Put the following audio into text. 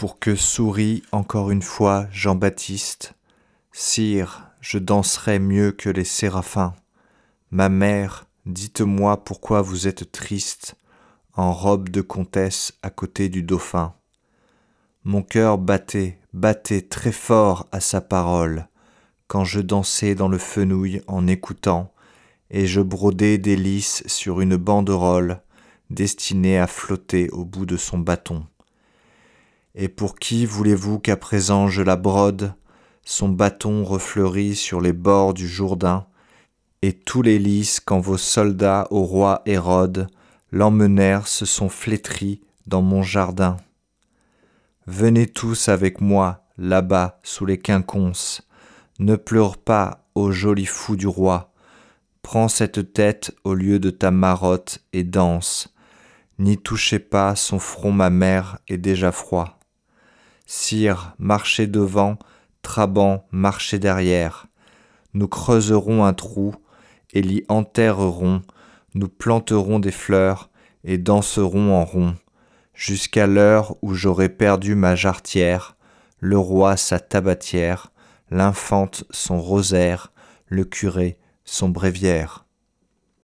pour que sourit encore une fois Jean-Baptiste. Sire, je danserai mieux que les séraphins. Ma mère, dites-moi pourquoi vous êtes triste, en robe de comtesse à côté du dauphin. Mon cœur battait, battait très fort à sa parole, quand je dansais dans le fenouil en écoutant, et je brodais des lys sur une banderole destinée à flotter au bout de son bâton. Et pour qui voulez-vous qu'à présent je la brode, son bâton refleuri sur les bords du Jourdain, et tous les lys quand vos soldats au roi Hérode l'emmenèrent se sont flétris dans mon jardin. Venez tous avec moi, là-bas, sous les quinconces, ne pleure pas, ô joli fou du roi, prends cette tête au lieu de ta marotte et danse, n'y touchez pas son front ma mère est déjà froid. Sire, marchez devant, Trabant, marchez derrière. Nous creuserons un trou et l'y enterrerons, nous planterons des fleurs et danserons en rond, jusqu'à l'heure où j'aurai perdu ma jarretière, le roi sa tabatière, l'infante son rosaire, le curé son bréviaire.